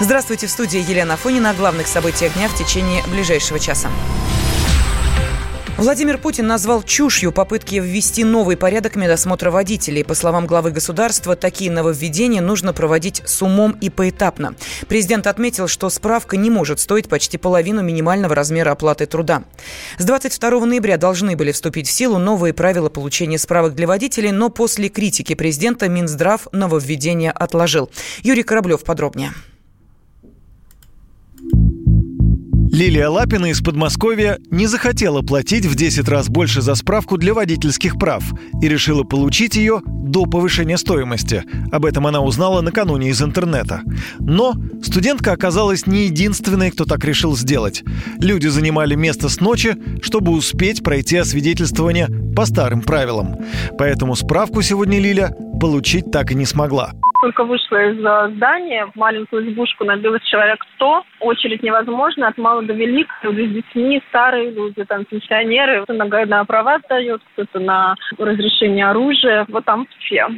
Здравствуйте, в студии Елена Фонина о главных событиях дня в течение ближайшего часа. Владимир Путин назвал чушью попытки ввести новый порядок медосмотра водителей. По словам главы государства, такие нововведения нужно проводить с умом и поэтапно. Президент отметил, что справка не может стоить почти половину минимального размера оплаты труда. С 22 ноября должны были вступить в силу новые правила получения справок для водителей, но после критики президента Минздрав нововведение отложил. Юрий Кораблев подробнее. Лилия Лапина из Подмосковья не захотела платить в 10 раз больше за справку для водительских прав и решила получить ее до повышения стоимости. Об этом она узнала накануне из интернета. Но студентка оказалась не единственной, кто так решил сделать. Люди занимали место с ночи, чтобы успеть пройти освидетельствование по старым правилам. Поэтому справку сегодня Лиля получить так и не смогла только вышла из здания, в маленькую избушку набилось человек 100. Очередь невозможно, от мала до велика. Люди с детьми, старые люди, там, пенсионеры. Кто на права сдает, кто-то на разрешение оружия. Вот там все.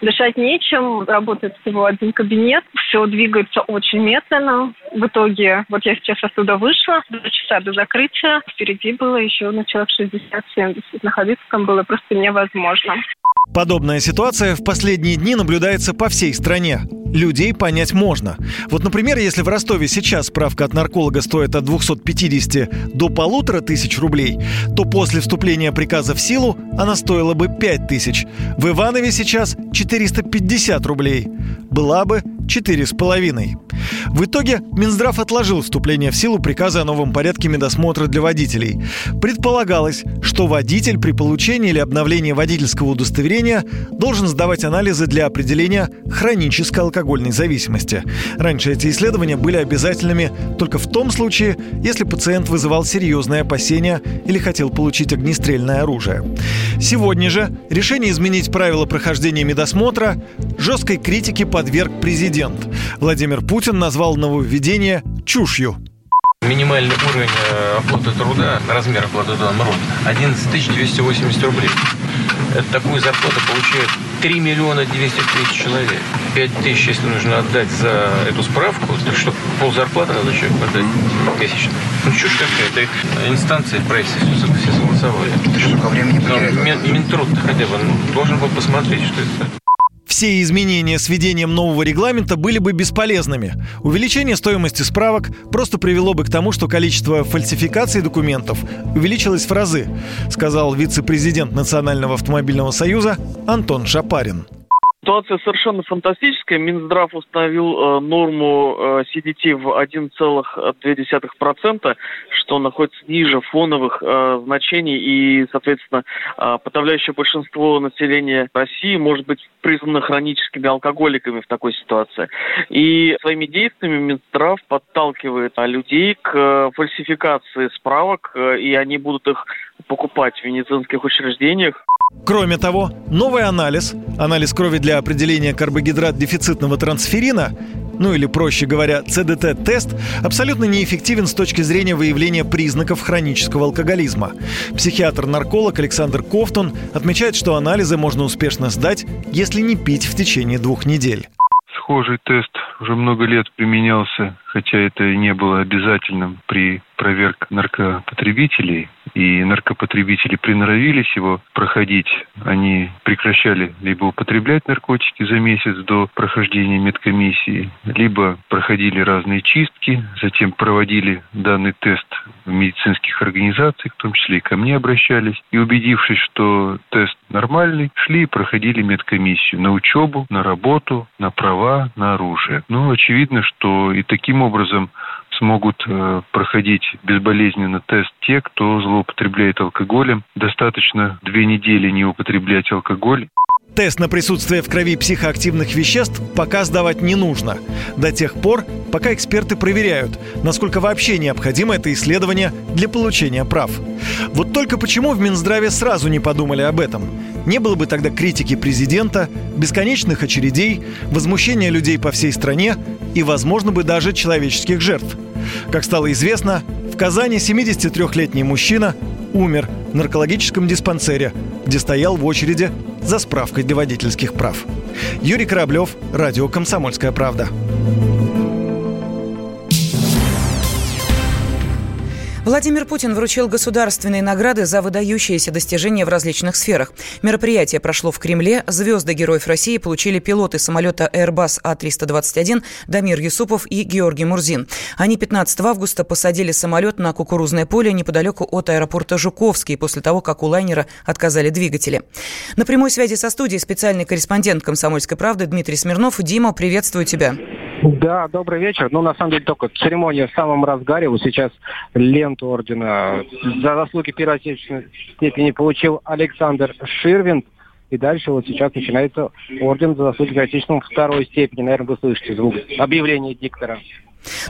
Дышать нечем, работает всего один кабинет, все двигается очень медленно. В итоге, вот я сейчас оттуда вышла, два часа до закрытия, впереди было еще на человек 60-70. Находиться там было просто невозможно. Подобная ситуация в последние дни наблюдается по всей стране. Людей понять можно. Вот, например, если в Ростове сейчас справка от нарколога стоит от 250 до полутора тысяч рублей, то после вступления приказа в силу она стоила бы 5 тысяч. В Иванове сейчас 450 рублей. Была бы четыре с половиной. В итоге Минздрав отложил вступление в силу приказа о новом порядке медосмотра для водителей. Предполагалось, что водитель при получении или обновлении водительского удостоверения должен сдавать анализы для определения хронической алкогольной зависимости. Раньше эти исследования были обязательными только в том случае, если пациент вызывал серьезные опасения или хотел получить огнестрельное оружие. Сегодня же решение изменить правила прохождения медосмотра жесткой критике подверг президент. Владимир Путин назвал нововведение чушью. Минимальный уровень э, оплаты труда, размер оплаты труда народ 11 280 рублей. Это такую зарплату получает 3 миллиона 200 тысяч человек. 5 тысяч, если нужно отдать за эту справку, так что пол зарплаты надо человеку отдать месячно. Ну, чушь какая-то. Инстанции в все, все согласовали. Ты что, времени Но Минтруд хотя бы должен был посмотреть, что это все изменения с введением нового регламента были бы бесполезными. Увеличение стоимости справок просто привело бы к тому, что количество фальсификаций документов увеличилось в разы, сказал вице-президент Национального автомобильного союза Антон Шапарин. Ситуация совершенно фантастическая. Минздрав установил э, норму э, CDT в 1,2%, что находится ниже фоновых э, значений, и, соответственно, э, подавляющее большинство населения России может быть признано хроническими алкоголиками в такой ситуации. И своими действиями Минздрав подталкивает э, людей к э, фальсификации справок, э, и они будут их покупать в медицинских учреждениях. Кроме того, новый анализ, анализ крови для определения карбогидрат-дефицитного трансферина, ну или проще говоря, ЦДТ-тест, абсолютно неэффективен с точки зрения выявления признаков хронического алкоголизма. Психиатр-нарколог Александр Кофтон отмечает, что анализы можно успешно сдать, если не пить в течение двух недель. Схожий тест уже много лет применялся, хотя это и не было обязательным при проверке наркопотребителей и наркопотребители приноровились его проходить, они прекращали либо употреблять наркотики за месяц до прохождения медкомиссии, либо проходили разные чистки, затем проводили данный тест в медицинских организациях, в том числе и ко мне обращались, и убедившись, что тест нормальный, шли и проходили медкомиссию на учебу, на работу, на права, на оружие. Ну, очевидно, что и таким образом смогут э, проходить безболезненно тест те, кто злоупотребляет алкоголем. Достаточно две недели не употреблять алкоголь. Тест на присутствие в крови психоактивных веществ пока сдавать не нужно. До тех пор, пока эксперты проверяют, насколько вообще необходимо это исследование для получения прав. Вот только почему в Минздраве сразу не подумали об этом? Не было бы тогда критики президента, бесконечных очередей, возмущения людей по всей стране и, возможно, бы даже человеческих жертв. Как стало известно, в Казани 73-летний мужчина умер в наркологическом диспансере, где стоял в очереди за справкой для водительских прав. Юрий Кораблев, Радио «Комсомольская правда». Владимир Путин вручил государственные награды за выдающиеся достижения в различных сферах. Мероприятие прошло в Кремле. Звезды Героев России получили пилоты самолета Airbus А321 Дамир Юсупов и Георгий Мурзин. Они 15 августа посадили самолет на кукурузное поле неподалеку от аэропорта Жуковский после того, как у лайнера отказали двигатели. На прямой связи со студией специальный корреспондент «Комсомольской правды» Дмитрий Смирнов. Дима, приветствую тебя. Да, добрый вечер. Ну, на самом деле, только церемония в самом разгаре. Вот сейчас ленту ордена за заслуги первой отечественной степени получил Александр Ширвин. И дальше вот сейчас начинается орден за заслуги перед отечественной второй степени. Наверное, вы слышите звук объявления диктора.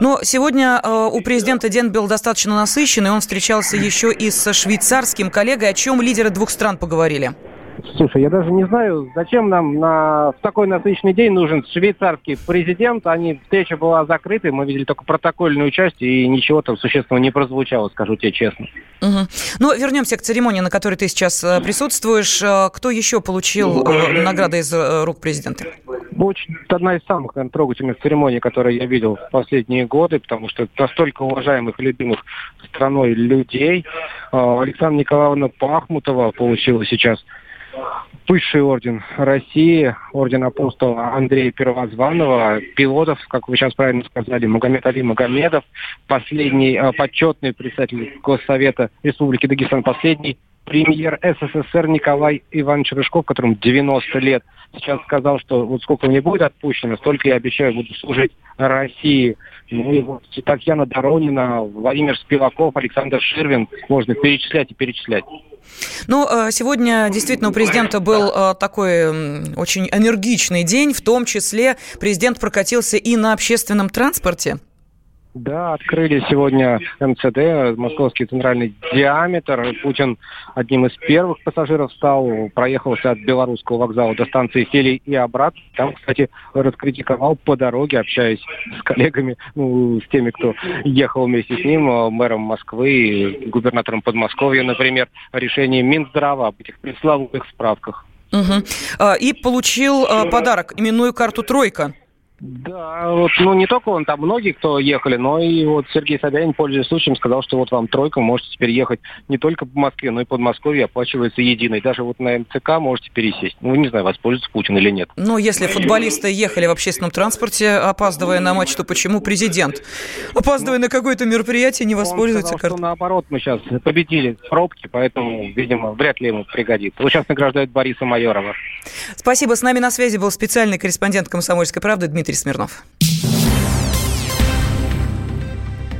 Но сегодня э, у президента день был достаточно насыщенный. Он встречался еще и со швейцарским коллегой, о чем лидеры двух стран поговорили. Слушай, я даже не знаю, зачем нам на, в такой насыщенный день нужен швейцарский президент. Они, встреча была закрытой, мы видели только протокольную часть, и ничего там существенного не прозвучало, скажу тебе честно. Угу. Ну, вернемся к церемонии, на которой ты сейчас э, присутствуешь. Э, кто еще получил э, награды из рук президента? Очень, одна из самых, наверное, трогательных церемоний, которые я видел в последние годы, потому что настолько уважаемых и любимых страной людей. Александра Николаевна Пахмутова получила сейчас высший орден России, орден апостола Андрея Первозванного, пилотов, как вы сейчас правильно сказали, Магомед Али Магомедов, последний э, почетный председатель Госсовета Республики Дагестан, последний премьер СССР Николай Иванович Рыжков, которому 90 лет, сейчас сказал, что вот сколько мне будет отпущено, столько я обещаю буду служить России. Ну и вот Татьяна Доронина, Владимир Спиваков, Александр Ширвин, можно перечислять и перечислять. Ну, э, сегодня действительно у президента был э, такой очень энергичный день, в том числе президент прокатился и на общественном транспорте. Да, открыли сегодня МЦД, Московский центральный диаметр. Путин одним из первых пассажиров стал, проехался от Белорусского вокзала до станции Сели и обратно. Там, кстати, раскритиковал по дороге, общаясь с коллегами, ну, с теми, кто ехал вместе с ним, мэром Москвы, губернатором Подмосковья, например, решение Минздрава об этих пресловутых справках. Угу. И получил а, подарок, именную карту «Тройка». Да, вот, ну не только он, там многие, кто ехали, но и вот Сергей Собянин, пользуясь случаем, сказал, что вот вам тройка, можете теперь ехать не только по Москве, но и под Москвой оплачивается единой. Даже вот на МЦК можете пересесть. Ну, не знаю, воспользуется Путин или нет. Ну, если футболисты ехали в общественном транспорте, опаздывая на матч, то почему президент, опаздывая на какое-то мероприятие, не воспользуется он сказал, картой? наоборот, мы сейчас победили пробки, поэтому, видимо, вряд ли ему пригодится. Вот сейчас награждают Бориса Майорова. Спасибо. С нами на связи был специальный корреспондент «Комсомольской правды» Дмитрий Дмитрий Смирнов.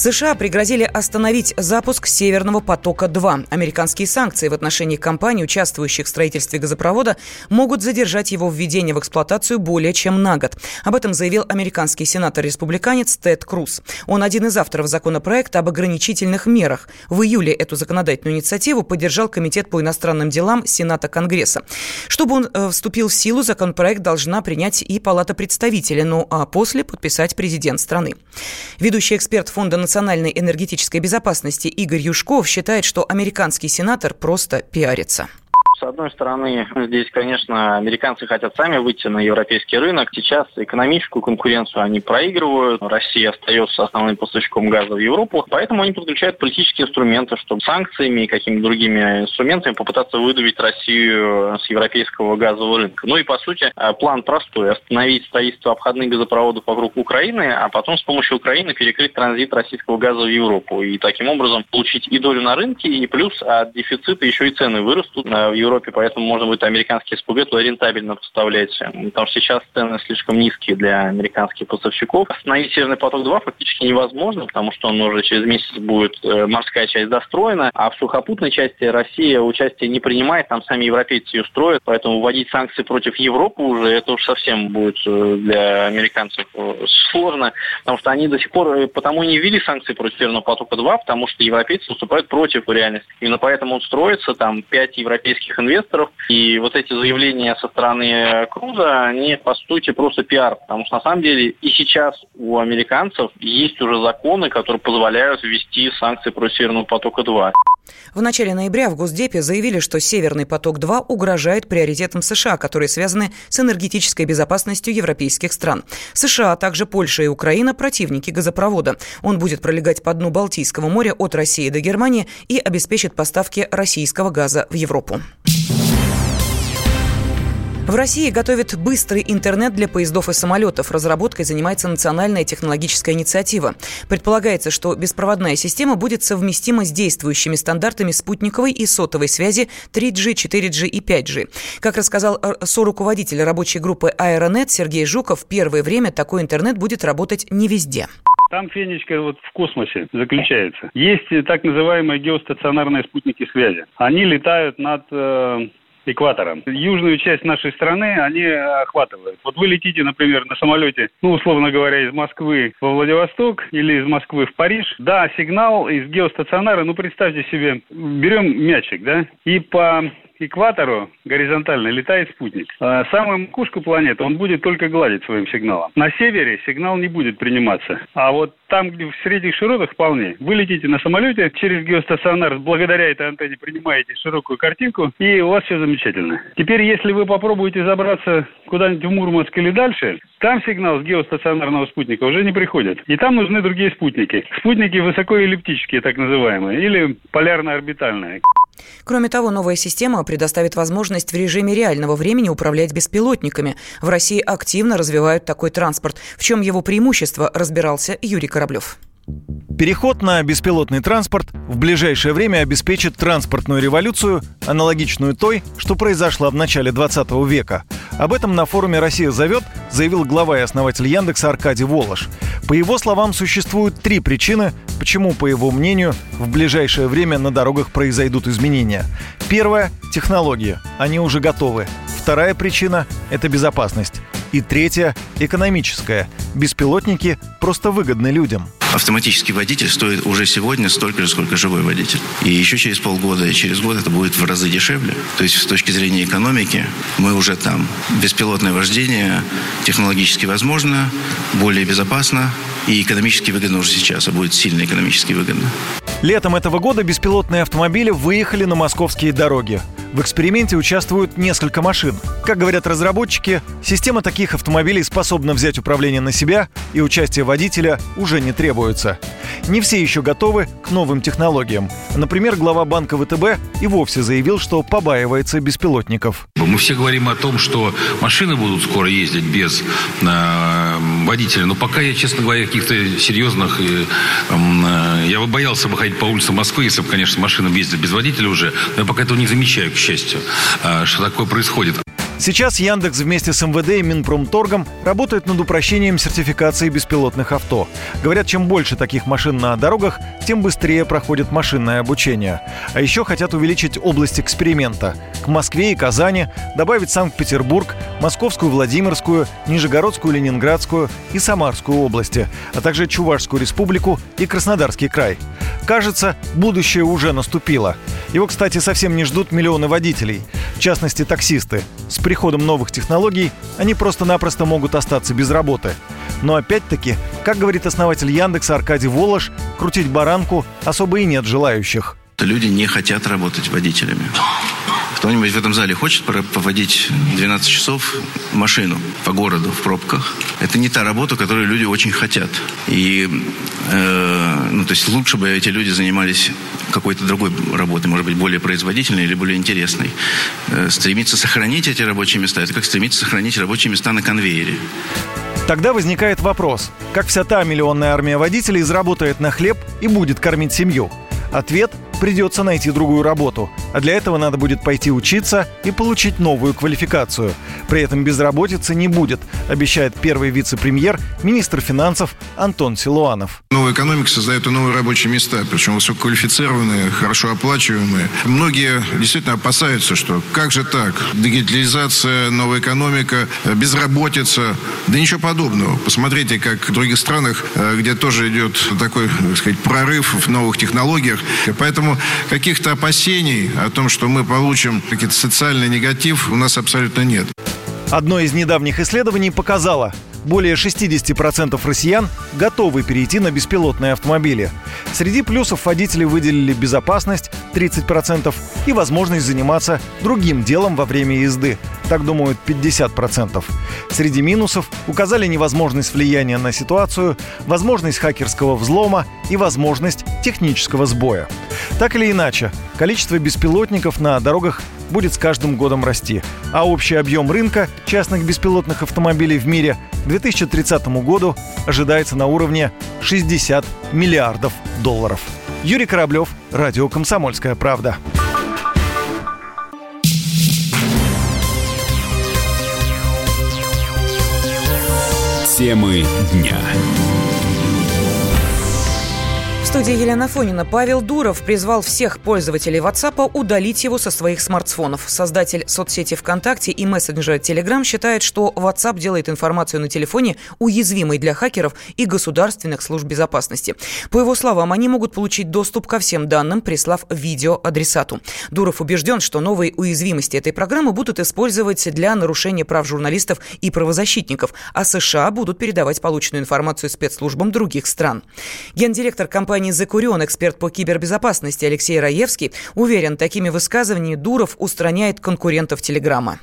США пригрозили остановить запуск «Северного потока-2». Американские санкции в отношении компаний, участвующих в строительстве газопровода, могут задержать его введение в эксплуатацию более чем на год. Об этом заявил американский сенатор-республиканец Тед Круз. Он один из авторов законопроекта об ограничительных мерах. В июле эту законодательную инициативу поддержал Комитет по иностранным делам Сената Конгресса. Чтобы он э, вступил в силу, законопроект должна принять и Палата представителей, ну а после подписать президент страны. Ведущий эксперт Фонда национальной энергетической безопасности Игорь Юшков считает, что американский сенатор просто пиарится. С одной стороны, здесь, конечно, американцы хотят сами выйти на европейский рынок. Сейчас экономическую конкуренцию они проигрывают. Россия остается основным поставщиком газа в Европу. Поэтому они подключают политические инструменты, чтобы санкциями и какими-то другими инструментами попытаться выдавить Россию с европейского газового рынка. Ну и, по сути, э, план простой. Остановить строительство обходных газопроводов вокруг Украины, а потом с помощью Украины перекрыть транзит российского газа в Европу. И таким образом получить и долю на рынке, и плюс от дефицита еще и цены вырастут э, в Европе Европе, поэтому можно будет американские туда рентабельно поставлять, потому что сейчас цены слишком низкие для американских поставщиков. Остановить Северный поток-2 фактически невозможно, потому что он уже через месяц будет э, морская часть достроена, а в сухопутной части Россия участие не принимает, там сами европейцы ее строят, поэтому вводить санкции против Европы уже это уж совсем будет э, для американцев э, сложно, потому что они до сих пор потому не ввели санкции против Северного потока-2, потому что европейцы выступают против реальности. Именно поэтому он строится, там пять европейских инвесторов. И вот эти заявления со стороны Круза, они по сути просто пиар. Потому что на самом деле и сейчас у американцев есть уже законы, которые позволяют ввести санкции против Северного потока-2. В начале ноября в Госдепе заявили, что «Северный поток-2» угрожает приоритетам США, которые связаны с энергетической безопасностью европейских стран. США, а также Польша и Украина – противники газопровода. Он будет пролегать по дну Балтийского моря от России до Германии и обеспечит поставки российского газа в Европу. В России готовят быстрый интернет для поездов и самолетов. Разработкой занимается национальная технологическая инициатива. Предполагается, что беспроводная система будет совместима с действующими стандартами спутниковой и сотовой связи 3G, 4G и 5G. Как рассказал соруководитель рабочей группы Аэронет Сергей Жуков, первое время такой интернет будет работать не везде. Там фенечка вот в космосе заключается. Есть так называемые геостационарные спутники связи. Они летают над э, экватором. Южную часть нашей страны они охватывают. Вот вы летите, например, на самолете, ну, условно говоря, из Москвы во Владивосток или из Москвы в Париж. Да, сигнал из геостационара, ну, представьте себе, берем мячик, да, и по экватору горизонтально летает спутник. А самую макушку планеты он будет только гладить своим сигналом. На севере сигнал не будет приниматься. А вот там, где в средних широтах вполне. Вы летите на самолете, через геостационар благодаря этой антенне принимаете широкую картинку, и у вас все замечательно. Теперь, если вы попробуете забраться куда-нибудь в Мурманск или дальше, там сигнал с геостационарного спутника уже не приходит. И там нужны другие спутники. Спутники высокоэллиптические, так называемые, или полярно-орбитальные. Кроме того, новая система предоставит возможность в режиме реального времени управлять беспилотниками. В России активно развивают такой транспорт. В чем его преимущество, разбирался Юрий Кораблев. Переход на беспилотный транспорт в ближайшее время обеспечит транспортную революцию, аналогичную той, что произошла в начале 20 века. Об этом на форуме «Россия зовет» заявил глава и основатель Яндекса Аркадий Волош. По его словам, существуют три причины, почему, по его мнению, в ближайшее время на дорогах произойдут изменения. Первая – технологии. Они уже готовы. Вторая причина – это безопасность. И третья – экономическая. Беспилотники просто выгодны людям – автоматический водитель стоит уже сегодня столько же, сколько живой водитель. И еще через полгода и через год это будет в разы дешевле. То есть с точки зрения экономики мы уже там. Беспилотное вождение технологически возможно, более безопасно и экономически выгодно уже сейчас, а будет сильно экономически выгодно. Летом этого года беспилотные автомобили выехали на московские дороги. В эксперименте участвуют несколько машин. Как говорят разработчики, система таких автомобилей способна взять управление на себя, и участие водителя уже не требуется. Не все еще готовы к новым технологиям. Например, глава банка ВТБ и вовсе заявил, что побаивается беспилотников. Мы все говорим о том, что машины будут скоро ездить без э, водителя, но пока я, честно говоря, каких-то серьезных... Э, э, я бы боялся бы ходить по улицам Москвы, если бы, конечно, машина ездит без водителя уже, но я пока этого не замечаю, к счастью, э, что такое происходит. Сейчас Яндекс вместе с МВД и Минпромторгом работает над упрощением сертификации беспилотных авто. Говорят, чем больше таких машин на дорогах, тем быстрее проходит машинное обучение. А еще хотят увеличить область эксперимента. К Москве и Казани добавить Санкт-Петербург, Московскую, Владимирскую, Нижегородскую, Ленинградскую и Самарскую области, а также Чувашскую республику и Краснодарский край. Кажется, будущее уже наступило. Его, кстати, совсем не ждут миллионы водителей, в частности таксисты. С приходом новых технологий они просто-напросто могут остаться без работы. Но опять-таки, как говорит основатель Яндекса Аркадий Волош, крутить баранку особо и нет желающих. Люди не хотят работать водителями. Кто-нибудь в этом зале хочет поводить 12 часов машину по городу в пробках? Это не та работа, которую люди очень хотят. И, э, ну, то есть лучше бы эти люди занимались какой-то другой работой, может быть, более производительной или более интересной. Э, стремиться сохранить эти рабочие места, это как стремиться сохранить рабочие места на конвейере. Тогда возникает вопрос, как вся та миллионная армия водителей заработает на хлеб и будет кормить семью? Ответ – придется найти другую работу. А для этого надо будет пойти учиться и получить новую квалификацию. При этом безработицы не будет, обещает первый вице-премьер, министр финансов Антон Силуанов. Новая экономика создает и новые рабочие места, причем высококвалифицированные, хорошо оплачиваемые. Многие действительно опасаются, что как же так? Дигитализация, новая экономика, безработица. Да ничего подобного. Посмотрите, как в других странах, э, где тоже идет такой, так сказать, прорыв в новых технологиях. Поэтому каких-то опасений о том, что мы получим какой-то социальный негатив, у нас абсолютно нет. Одно из недавних исследований показало, более 60% россиян готовы перейти на беспилотные автомобили. Среди плюсов водители выделили безопасность 30% и возможность заниматься другим делом во время езды. Так думают 50%. Среди минусов указали невозможность влияния на ситуацию, возможность хакерского взлома и возможность технического сбоя. Так или иначе, количество беспилотников на дорогах будет с каждым годом расти, а общий объем рынка частных беспилотных автомобилей в мире к 2030 году ожидается на уровне 60 миллиардов долларов. Юрий Кораблев, Радио «Комсомольская правда». Темы дня студии Елена Фонина Павел Дуров призвал всех пользователей WhatsApp удалить его со своих смартфонов. Создатель соцсети ВКонтакте и мессенджера Telegram считает, что WhatsApp делает информацию на телефоне уязвимой для хакеров и государственных служб безопасности. По его словам, они могут получить доступ ко всем данным, прислав видео адресату. Дуров убежден, что новые уязвимости этой программы будут использовать для нарушения прав журналистов и правозащитников, а США будут передавать полученную информацию спецслужбам других стран. Гендиректор компании компании «Закурен» эксперт по кибербезопасности Алексей Раевский уверен, такими высказываниями Дуров устраняет конкурентов Телеграма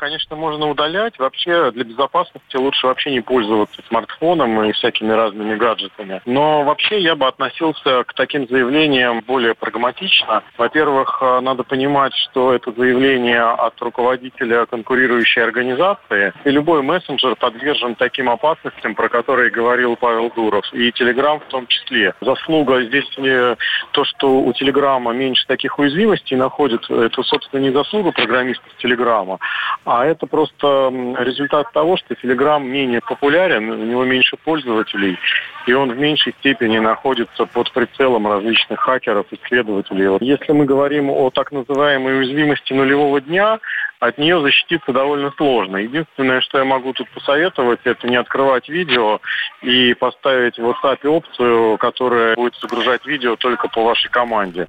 конечно, можно удалять. Вообще для безопасности лучше вообще не пользоваться смартфоном и всякими разными гаджетами. Но вообще я бы относился к таким заявлениям более прагматично. Во-первых, э, надо понимать, что это заявление от руководителя конкурирующей организации. И любой мессенджер подвержен таким опасностям, про которые говорил Павел Дуров. И Телеграм в том числе. Заслуга здесь не то, что у Телеграма меньше таких уязвимостей находит. Это, собственно, не заслуга программистов Телеграма, а это просто результат того, что Telegram менее популярен, у него меньше пользователей, и он в меньшей степени находится под прицелом различных хакеров, исследователей. Если мы говорим о так называемой уязвимости нулевого дня, от нее защититься довольно сложно. Единственное, что я могу тут посоветовать, это не открывать видео и поставить в WhatsApp опцию, которая будет загружать видео только по вашей команде.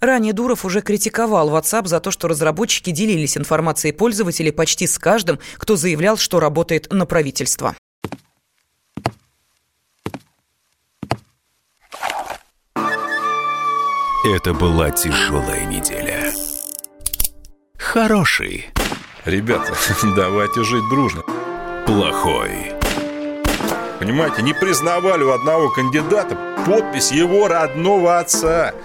Ранее Дуров уже критиковал WhatsApp за то, что разработчики делились информацией пользователей почти с каждым, кто заявлял, что работает на правительство. Это была тяжелая неделя. Хороший. Ребята, давайте жить дружно. Плохой. Понимаете, не признавали у одного кандидата подпись его родного отца –